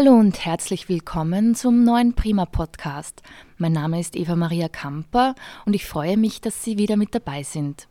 Hallo und herzlich willkommen zum neuen Prima Podcast. Mein Name ist Eva Maria Kamper und ich freue mich, dass Sie wieder mit dabei sind.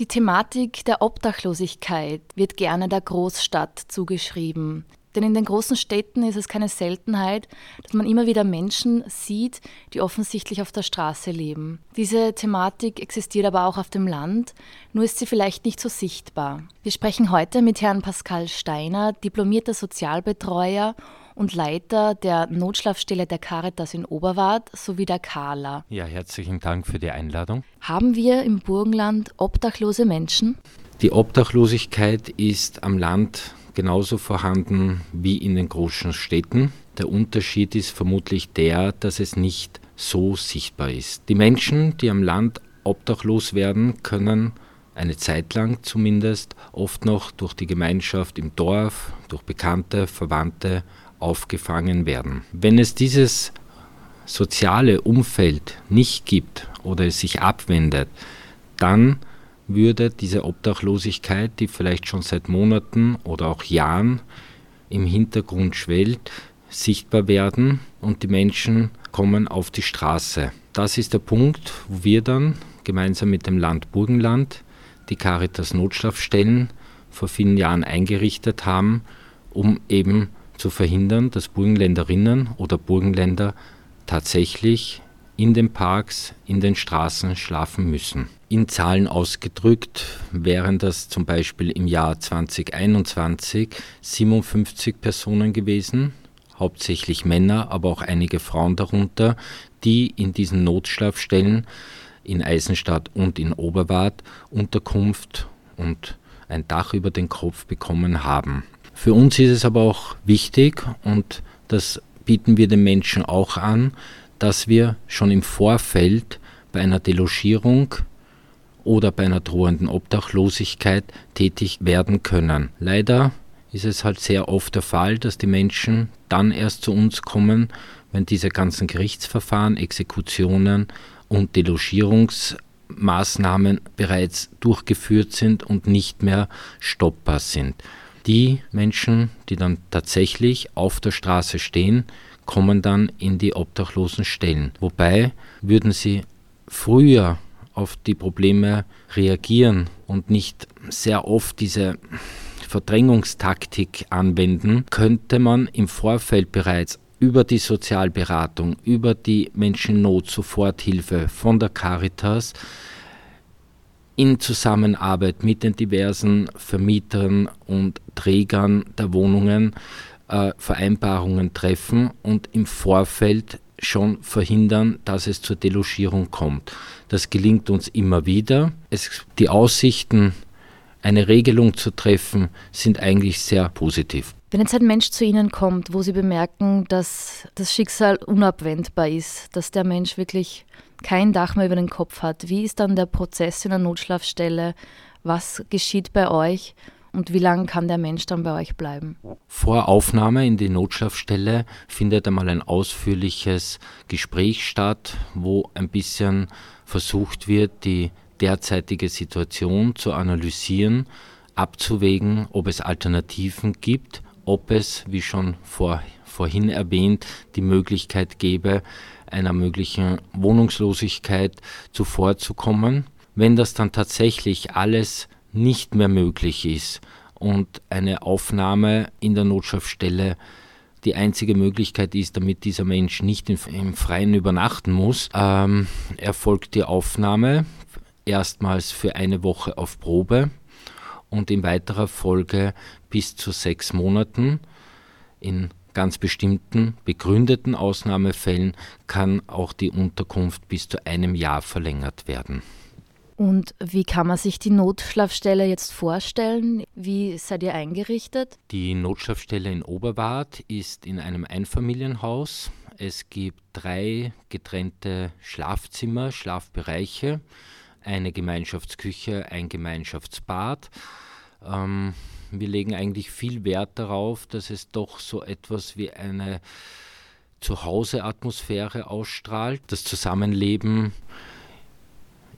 Die Thematik der Obdachlosigkeit wird gerne der Großstadt zugeschrieben. Denn in den großen Städten ist es keine Seltenheit, dass man immer wieder Menschen sieht, die offensichtlich auf der Straße leben. Diese Thematik existiert aber auch auf dem Land, nur ist sie vielleicht nicht so sichtbar. Wir sprechen heute mit Herrn Pascal Steiner, diplomierter Sozialbetreuer und Leiter der Notschlafstelle der Caritas in Oberwart sowie der Kala. Ja, herzlichen Dank für die Einladung. Haben wir im Burgenland obdachlose Menschen? Die Obdachlosigkeit ist am Land genauso vorhanden wie in den großen Städten. Der Unterschied ist vermutlich der, dass es nicht so sichtbar ist. Die Menschen, die am Land obdachlos werden, können eine Zeit lang zumindest oft noch durch die Gemeinschaft im Dorf, durch Bekannte, Verwandte aufgefangen werden. Wenn es dieses soziale Umfeld nicht gibt oder es sich abwendet, dann würde diese Obdachlosigkeit, die vielleicht schon seit Monaten oder auch Jahren im Hintergrund schwellt, sichtbar werden und die Menschen kommen auf die Straße. Das ist der Punkt, wo wir dann gemeinsam mit dem Land Burgenland die Caritas Notschlafstellen vor vielen Jahren eingerichtet haben, um eben zu verhindern, dass Burgenländerinnen oder Burgenländer tatsächlich in den Parks, in den Straßen schlafen müssen. In Zahlen ausgedrückt wären das zum Beispiel im Jahr 2021 57 Personen gewesen, hauptsächlich Männer, aber auch einige Frauen darunter, die in diesen Notschlafstellen in Eisenstadt und in Oberwart Unterkunft und ein Dach über den Kopf bekommen haben. Für uns ist es aber auch wichtig und das bieten wir den Menschen auch an, dass wir schon im Vorfeld bei einer Delogierung oder bei einer drohenden Obdachlosigkeit tätig werden können. Leider ist es halt sehr oft der Fall, dass die Menschen dann erst zu uns kommen, wenn diese ganzen Gerichtsverfahren, Exekutionen und Delogierungsmaßnahmen bereits durchgeführt sind und nicht mehr stoppbar sind. Die Menschen, die dann tatsächlich auf der Straße stehen, kommen dann in die obdachlosen Stellen. Wobei würden sie früher auf die Probleme reagieren und nicht sehr oft diese Verdrängungstaktik anwenden, könnte man im Vorfeld bereits über die Sozialberatung, über die Menschennot-Soforthilfe von der Caritas in Zusammenarbeit mit den diversen Vermietern und Trägern der Wohnungen äh, Vereinbarungen treffen und im Vorfeld schon verhindern, dass es zur Delogierung kommt. Das gelingt uns immer wieder. Es, die Aussichten, eine Regelung zu treffen, sind eigentlich sehr positiv. Wenn jetzt ein Mensch zu Ihnen kommt, wo Sie bemerken, dass das Schicksal unabwendbar ist, dass der Mensch wirklich kein Dach mehr über den Kopf hat, wie ist dann der Prozess in der Notschlafstelle? Was geschieht bei euch? Und wie lange kann der Mensch dann bei euch bleiben? Vor Aufnahme in die Notschlafstelle findet einmal ein ausführliches Gespräch statt, wo ein bisschen versucht wird, die derzeitige Situation zu analysieren, abzuwägen, ob es Alternativen gibt, ob es, wie schon vor, vorhin erwähnt, die Möglichkeit gäbe, einer möglichen Wohnungslosigkeit zuvorzukommen. Wenn das dann tatsächlich alles nicht mehr möglich ist und eine Aufnahme in der Notschaftsstelle die einzige Möglichkeit ist, damit dieser Mensch nicht im Freien übernachten muss, ähm, erfolgt die Aufnahme erstmals für eine Woche auf Probe und in weiterer Folge bis zu sechs Monaten. In ganz bestimmten begründeten Ausnahmefällen kann auch die Unterkunft bis zu einem Jahr verlängert werden. Und wie kann man sich die Notschlafstelle jetzt vorstellen? Wie seid ihr eingerichtet? Die Notschlafstelle in Oberwart ist in einem Einfamilienhaus. Es gibt drei getrennte Schlafzimmer, Schlafbereiche, eine Gemeinschaftsküche, ein Gemeinschaftsbad. Ähm, wir legen eigentlich viel Wert darauf, dass es doch so etwas wie eine Zuhause-Atmosphäre ausstrahlt. Das Zusammenleben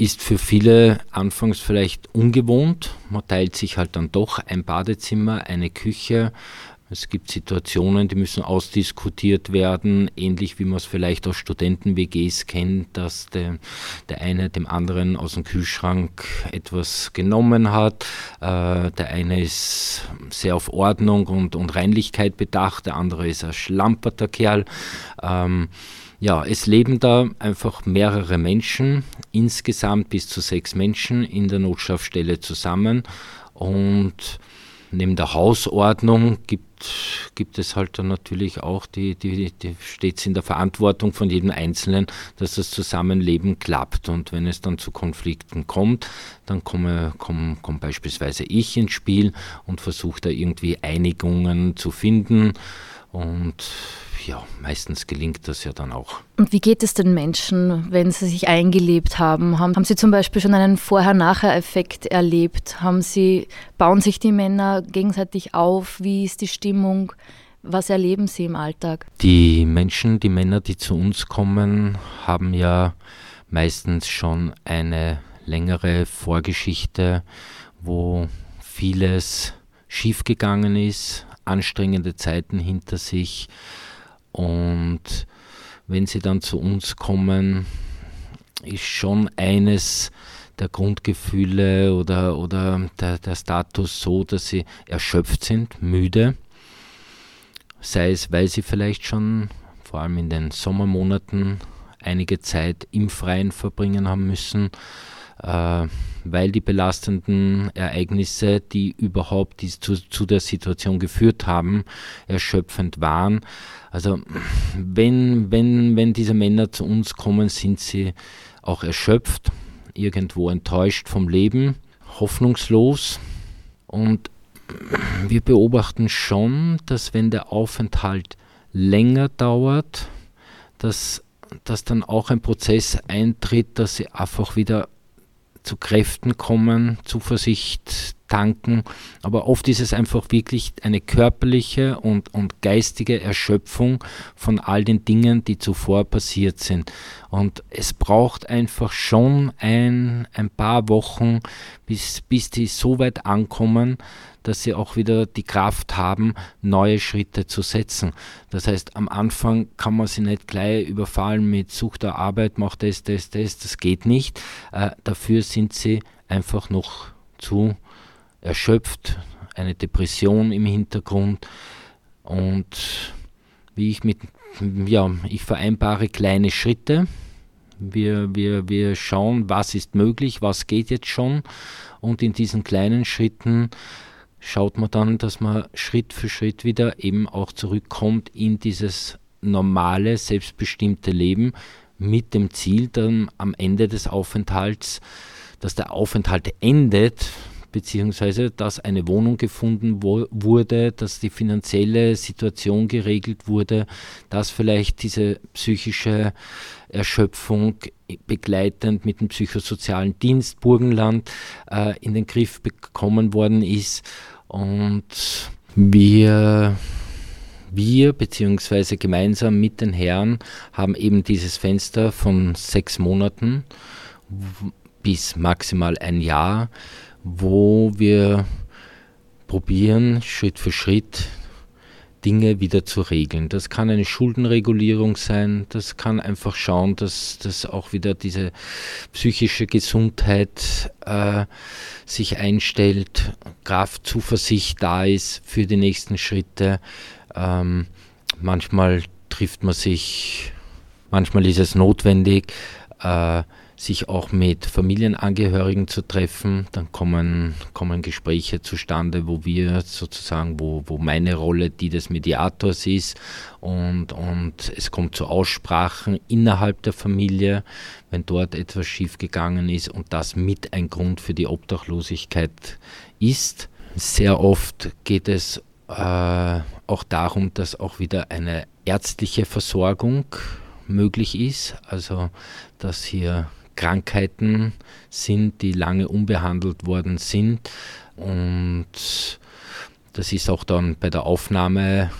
ist für viele anfangs vielleicht ungewohnt. Man teilt sich halt dann doch ein Badezimmer, eine Küche, Es gibt Situationen, die müssen ausdiskutiert werden, ähnlich wie man es vielleicht aus Studenten-WGs kennt, dass der, der eine dem anderen aus dem Kühlschrank etwas genommen hat. Äh, der eine ist sehr auf Ordnung und, und Reinlichkeit bedacht, der andere ist ein schlamperter Kerl. Ähm, ja, es leben da einfach mehrere Menschen, insgesamt bis zu sechs Menschen in der Notschlafstelle zusammen und neben der Hausordnung gibt, gibt es halt dann natürlich auch die, die, die steht in der Verantwortung von jedem Einzelnen, dass das Zusammenleben klappt. Und wenn es dann zu Konflikten kommt, dann komme, komme, komme beispielsweise ich ins Spiel und versuche da irgendwie Einigungen zu finden. Und ja, meistens gelingt das ja dann auch. Und wie geht es den Menschen, wenn sie sich eingelebt haben? Haben, haben sie zum Beispiel schon einen Vorher-Nachher-Effekt erlebt? Haben sie, bauen sich die Männer gegenseitig auf? Wie ist die Stimmung? Was erleben sie im Alltag? Die Menschen, die Männer, die zu uns kommen, haben ja meistens schon eine längere Vorgeschichte, wo vieles schiefgegangen ist, anstrengende Zeiten hinter sich, und wenn sie dann zu uns kommen, ist schon eines der Grundgefühle oder, oder der, der Status so, dass sie erschöpft sind, müde. Sei es, weil sie vielleicht schon vor allem in den Sommermonaten einige Zeit im Freien verbringen haben müssen, äh, weil die belastenden Ereignisse, die überhaupt die zu, zu der Situation geführt haben, erschöpfend waren. Also wenn, wenn, wenn diese Männer zu uns kommen, sind sie auch erschöpft, irgendwo enttäuscht vom Leben, hoffnungslos. Und wir beobachten schon, dass wenn der Aufenthalt länger dauert, dass, dass dann auch ein Prozess eintritt, dass sie einfach wieder zu Kräften kommen, Zuversicht tanken. Aber oft ist es einfach wirklich eine körperliche und, und geistige Erschöpfung von all den Dingen, die zuvor passiert sind. Und es braucht einfach schon ein, ein paar Wochen, bis, bis die so weit ankommen, dass sie auch wieder die Kraft haben, neue Schritte zu setzen. Das heißt, am Anfang kann man sie nicht gleich überfallen mit Such der Arbeit, mach das, das, das, das geht nicht. Äh, dafür sind sie einfach noch zu erschöpft, eine Depression im Hintergrund und wie ich mit, ja, ich vereinbare kleine Schritte. Wir, wir, wir schauen, was ist möglich, was geht jetzt schon und in diesen kleinen Schritten schaut man dann, dass man Schritt für Schritt wieder eben auch zurückkommt in dieses normale, selbstbestimmte Leben mit dem Ziel dann am Ende des Aufenthalts, dass der Aufenthalt endet, beziehungsweise dass eine Wohnung gefunden wo, wurde, dass die finanzielle Situation geregelt wurde, dass vielleicht diese psychische Erschöpfung begleitend mit dem psychosozialen Dienst Burgenland äh, in den Griff bekommen worden ist. Und wir wir beziehungsweise gemeinsam mit den Herren haben eben dieses Fenster von sechs Monaten bis maximal ein Jahr wo wir probieren, Schritt für Schritt Dinge wieder zu regeln. Das kann eine Schuldenregulierung sein, das kann einfach schauen, dass, dass auch wieder diese psychische Gesundheit äh, sich einstellt, Kraft, Zuversicht da ist für die nächsten Schritte. Ähm, manchmal trifft man sich, manchmal ist es notwendig, äh, sich auch mit Familienangehörigen zu treffen. Dann kommen, kommen Gespräche zustande, wo wir sozusagen, wo, wo meine Rolle die des Mediators ist und, und es kommt zu Aussprachen innerhalb der Familie, wenn dort etwas schiefgegangen ist und das mit ein Grund für die Obdachlosigkeit ist. Sehr oft geht es äh, auch darum, dass auch wieder eine ärztliche Versorgung möglich ist, also dass hier Krankheiten sind, die lange unbehandelt worden sind. Und das ist auch dann bei der Aufnahme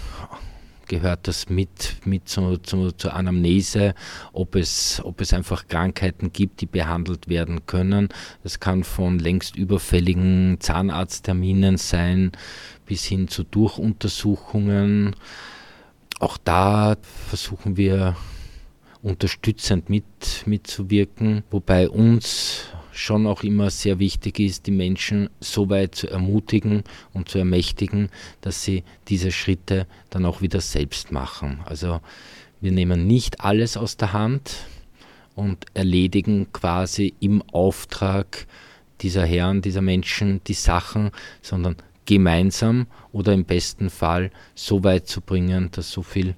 gehört das mit, mit zu, zu, zur Anamnese, ob es, ob es einfach Krankheiten gibt, die behandelt werden können. Das kann von längst überfälligen Zahnarztterminen sein, bis hin zu Durchuntersuchungen. Auch da versuchen wir unterstützend mit, mitzuwirken, wobei uns schon auch immer sehr wichtig ist, die Menschen so weit zu ermutigen und zu ermächtigen, dass sie diese Schritte dann auch wieder selbst machen. Also wir nehmen nicht alles aus der Hand und erledigen quasi im Auftrag dieser Herren, dieser Menschen die Sachen, sondern gemeinsam oder im besten Fall so weit zu bringen, dass so viel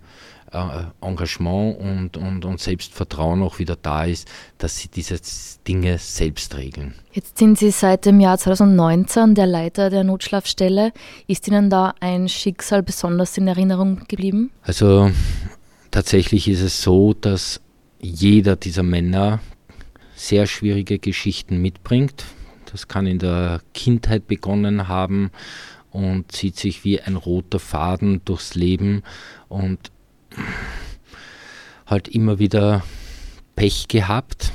Engagement und, und, und Selbstvertrauen auch wieder da ist, dass sie diese Dinge selbst regeln. Jetzt sind Sie seit dem Jahr 2019 der Leiter der Notschlafstelle. Ist Ihnen da ein Schicksal besonders in Erinnerung geblieben? Also tatsächlich ist es so, dass jeder dieser Männer sehr schwierige Geschichten mitbringt. Das kann in der Kindheit begonnen haben und zieht sich wie ein roter Faden durchs Leben und halt immer wieder Pech gehabt.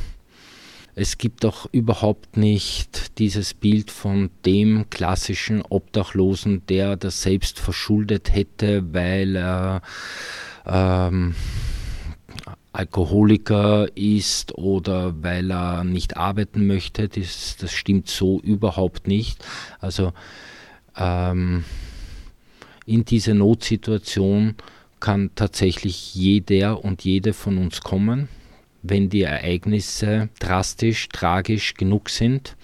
Es gibt auch überhaupt nicht dieses Bild von dem klassischen Obdachlosen, der das selbst verschuldet hätte, weil er ähm, Alkoholiker ist oder weil er nicht arbeiten möchte. Das, das stimmt so überhaupt nicht. Also ähm, in diese Notsituation kann tatsächlich jeder und jede von uns kommen, wenn die Ereignisse drastisch, tragisch genug sind,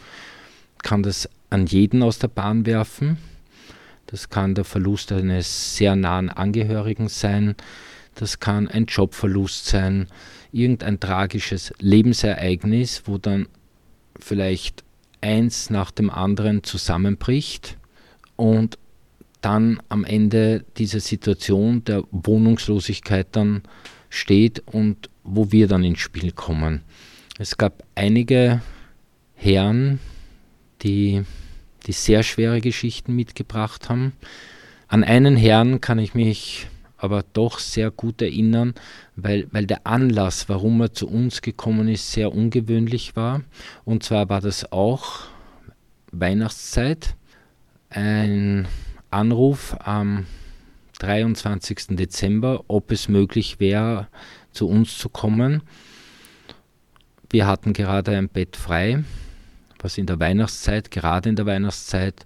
kann das an jeden aus der Bahn werfen. Das kann der Verlust eines sehr nahen Angehörigen sein, das kann ein Jobverlust sein, irgendein tragisches Lebensereignis, wo dann vielleicht eins nach dem anderen zusammenbricht und dann am Ende diese Situation der Wohnungslosigkeit dann steht und wo wir dann ins Spiel kommen. Es gab einige Herren, die, die sehr schwere Geschichten mitgebracht haben. An einen Herrn kann ich mich aber doch sehr gut erinnern, weil, weil der Anlass, warum er zu uns gekommen ist, sehr ungewöhnlich war. Und zwar war das auch Weihnachtszeit. Ein Anruf am 23. Dezember, ob es möglich wäre, zu uns zu kommen. Wir hatten gerade ein Bett frei, was in der Weihnachtszeit, gerade in der Weihnachtszeit,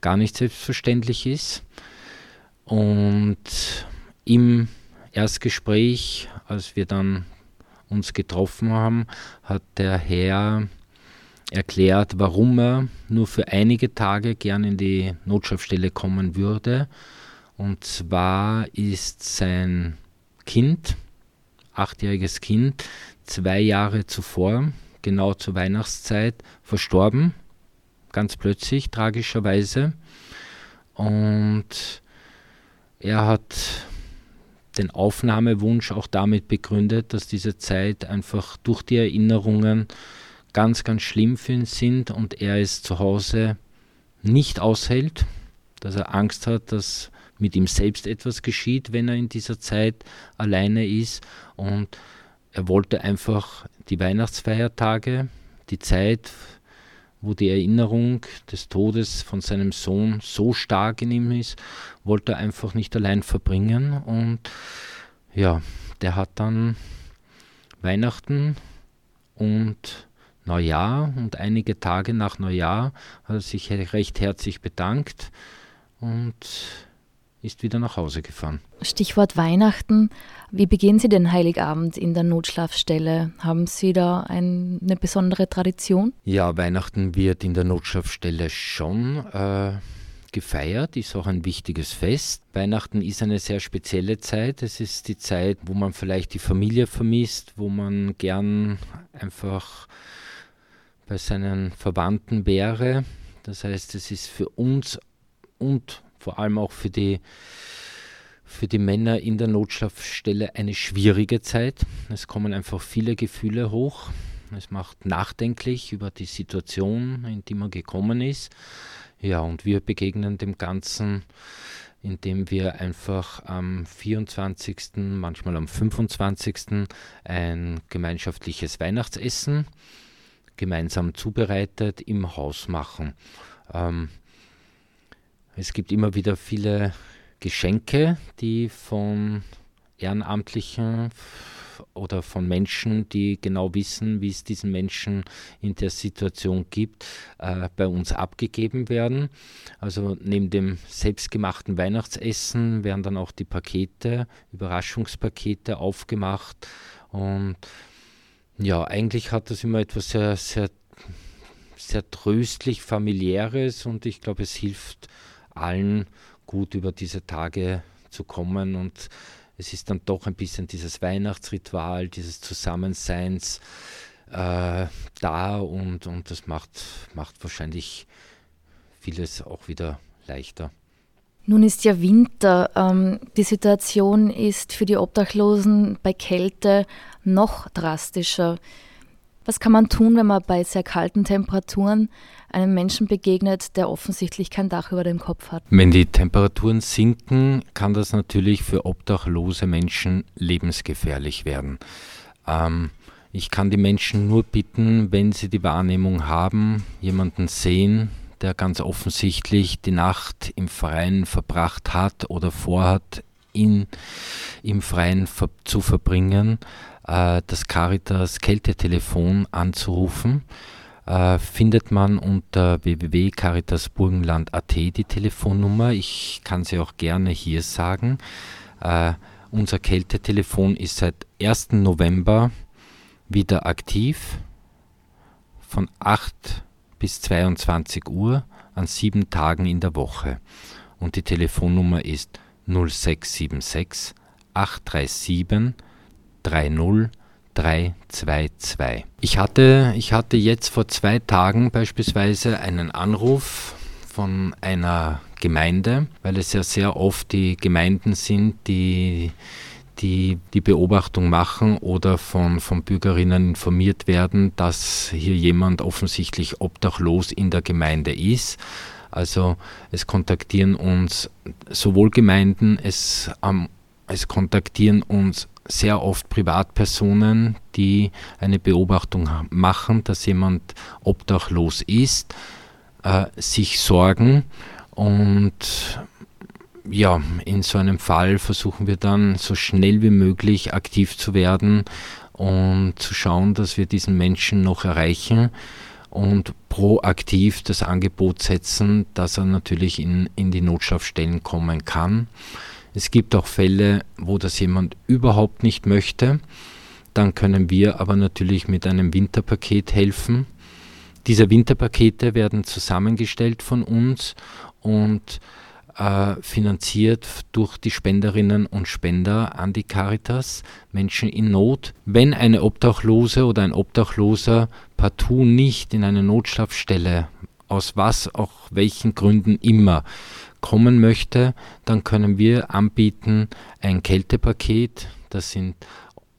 gar nicht selbstverständlich ist. Und im Erstgespräch, als wir dann uns getroffen haben, hat der Herr erklärt, warum er nur für einige Tage gern in die Notschaftsstelle kommen würde. Und zwar ist sein Kind, achtjähriges Kind, zwei Jahre zuvor, genau zur Weihnachtszeit, verstorben. Ganz plötzlich, tragischerweise. Und er hat den Aufnahmewunsch auch damit begründet, dass diese Zeit einfach durch die Erinnerungen ganz, ganz schlimm für ihn sind und er es zu Hause nicht aushält, dass er Angst hat, dass mit ihm selbst etwas geschieht, wenn er in dieser Zeit alleine ist. Und er wollte einfach die Weihnachtsfeiertage, die Zeit, wo die Erinnerung des Todes von seinem Sohn so stark in ihm ist, wollte er einfach nicht allein verbringen. Und ja, der hat dann Weihnachten und Neujahr und einige Tage nach Neujahr hat er sich recht herzlich bedankt und ist wieder nach Hause gefahren. Stichwort Weihnachten. Wie begehen Sie den Heiligabend in der Notschlafstelle? Haben Sie da ein, eine besondere Tradition? Ja, Weihnachten wird in der Notschlafstelle schon äh, gefeiert, ist auch ein wichtiges Fest. Weihnachten ist eine sehr spezielle Zeit. Es ist die Zeit, wo man vielleicht die Familie vermisst, wo man gern einfach bei seinen Verwandten wäre. Das heißt, es ist für uns und vor allem auch für die, für die Männer in der Notschlafstelle eine schwierige Zeit. Es kommen einfach viele Gefühle hoch. Es macht nachdenklich über die Situation, in die man gekommen ist. Ja, und wir begegnen dem Ganzen indem wir einfach am 24., manchmal am 25. ein gemeinschaftliches Weihnachtsessen gemeinsam zubereitet im Haus machen. Ähm, es gibt immer wieder viele Geschenke, die von Ehrenamtlichen oder von Menschen, die genau wissen, wie es diesen Menschen in der Situation gibt, äh, bei uns abgegeben werden. Also neben dem selbstgemachten Weihnachtsessen werden dann auch die Pakete, Überraschungspakete aufgemacht. Und ja, eigentlich hat das immer etwas sehr, sehr, sehr tröstlich familiäres und ich glaube, es hilft allen gut über diese Tage zu kommen und es ist dann doch ein bisschen dieses Weihnachtsritual, dieses Zusammenseins äh, da und, und das macht, macht wahrscheinlich vieles auch wieder leichter. Nun ist ja Winter. Ähm, die Situation ist für die Obdachlosen bei Kälte noch drastischer. Was kann man tun, wenn man bei sehr kalten Temperaturen einem Menschen begegnet, der offensichtlich kein Dach über dem Kopf hat? Wenn die Temperaturen sinken, kann das natürlich für obdachlose Menschen lebensgefährlich werden. Ähm, ich kann die Menschen nur bitten, wenn sie die Wahrnehmung haben, jemanden sehen, der ganz offensichtlich die Nacht im Freien verbracht hat oder vorhat, ihn im Freien zu verbringen, äh, das Caritas Kältetelefon anzurufen. Äh, findet man unter www.caritasburgenland.at die Telefonnummer. Ich kann sie auch gerne hier sagen. Äh, unser Kältetelefon ist seit 1. November wieder aktiv von 8 bis 22 Uhr an sieben Tagen in der Woche. Und die Telefonnummer ist 0676 837 30322. Ich hatte, ich hatte jetzt vor zwei Tagen beispielsweise einen Anruf von einer Gemeinde, weil es ja sehr oft die Gemeinden sind, die die die Beobachtung machen oder von, von Bürgerinnen informiert werden, dass hier jemand offensichtlich obdachlos in der Gemeinde ist. Also es kontaktieren uns sowohl Gemeinden, es, ähm, es kontaktieren uns sehr oft Privatpersonen, die eine Beobachtung machen, dass jemand obdachlos ist, äh, sich sorgen und ja, in so einem Fall versuchen wir dann so schnell wie möglich aktiv zu werden und zu schauen, dass wir diesen Menschen noch erreichen und proaktiv das Angebot setzen, dass er natürlich in, in die Notschlafstellen kommen kann. Es gibt auch Fälle, wo das jemand überhaupt nicht möchte. Dann können wir aber natürlich mit einem Winterpaket helfen. Diese Winterpakete werden zusammengestellt von uns und äh, finanziert durch die Spenderinnen und Spender an die Caritas, Menschen in Not. Wenn eine Obdachlose oder ein Obdachloser partout nicht in eine Notschlafstelle, aus was auch welchen Gründen immer, kommen möchte, dann können wir anbieten ein Kältepaket, das sind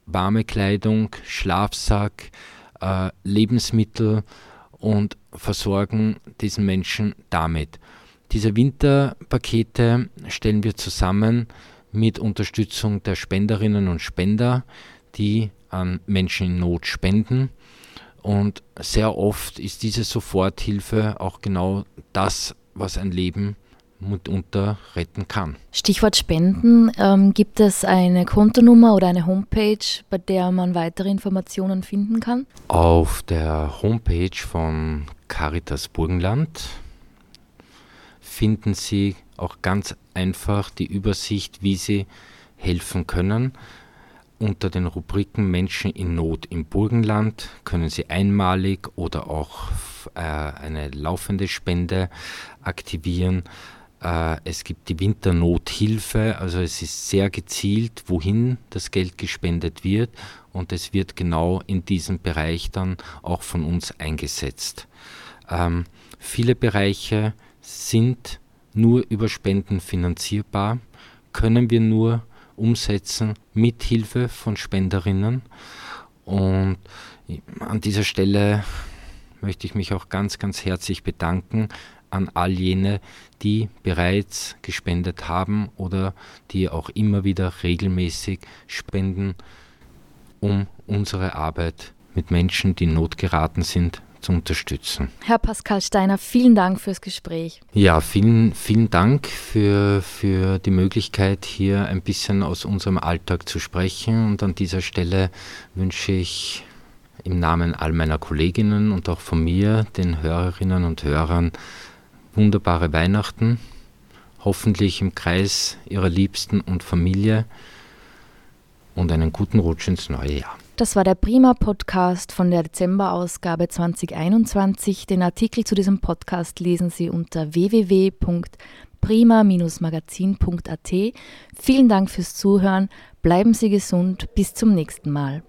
warme Kleidung, Schlafsack, äh, Lebensmittel und versorgen diesen Menschen damit. Diese Winterpakete stellen wir zusammen mit Unterstützung der Spenderinnen und Spender, die an Menschen in Not spenden. Und sehr oft ist diese Soforthilfe auch genau das, was ein Leben mitunter retten kann. Stichwort Spenden. Ähm, gibt es eine Kontonummer oder eine Homepage, bei der man weitere Informationen finden kann? Auf der Homepage von Caritas Burgenland finden Sie auch ganz einfach die Übersicht, wie Sie helfen können. Unter den Rubriken Menschen in Not im Burgenland können Sie einmalig oder auch äh, eine laufende Spende aktivieren. Äh, es gibt die Winternothilfe, also es ist sehr gezielt, wohin das Geld gespendet wird und es wird genau in diesem Bereich dann auch von uns eingesetzt. Ähm, viele Bereiche sind nur über Spenden finanzierbar, können wir nur umsetzen mit Hilfe von Spenderinnen. Und an dieser Stelle möchte ich mich auch ganz, ganz herzlich bedanken. an all jene, die bereits gespendet haben oder die auch immer wieder regelmäßig spenden, um unsere Arbeit mit Menschen, die in Not geraten sind, zu unterstützen. Herr Pascal Steiner, vielen Dank fürs Gespräch. Ja, vielen, vielen Dank für, für die Möglichkeit, hier ein bisschen aus unserem Alltag zu sprechen. Und an dieser Stelle wünsche ich im Namen all meiner Kolleginnen und auch von mir, den Hörerinnen und Hörern, wunderbare Weihnachten, hoffentlich im Kreis ihrer Liebsten und Familie und einen guten Rutsch ins neue Jahr. Das war der Prima Podcast von der Dezemberausgabe 2021. Den Artikel zu diesem Podcast lesen Sie unter www.prima-magazin.at. Vielen Dank fürs Zuhören, bleiben Sie gesund, bis zum nächsten Mal.